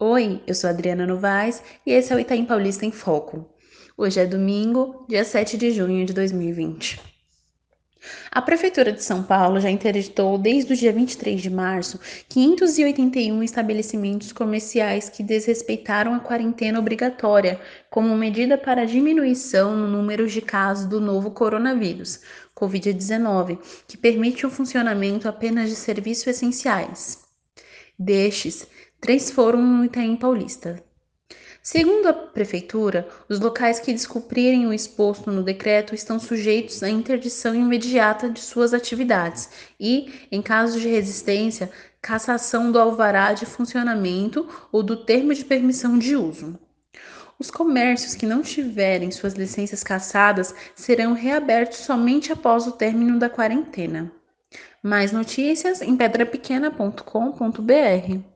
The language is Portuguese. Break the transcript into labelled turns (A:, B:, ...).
A: Oi, eu sou Adriana Novaes e esse é o Itaim Paulista em Foco. Hoje é domingo, dia 7 de junho de 2020. A Prefeitura de São Paulo já interditou desde o dia 23 de março 581 estabelecimentos comerciais que desrespeitaram a quarentena obrigatória como medida para diminuição no número de casos do novo coronavírus, Covid-19, que permite o funcionamento apenas de serviços essenciais. Destes, três foram no Itaim Paulista. Segundo a Prefeitura, os locais que descumprirem o exposto no decreto estão sujeitos à interdição imediata de suas atividades e, em caso de resistência, cassação do alvará de funcionamento ou do termo de permissão de uso. Os comércios que não tiverem suas licenças cassadas serão reabertos somente após o término da quarentena. Mais notícias em pedrapequena.com.br.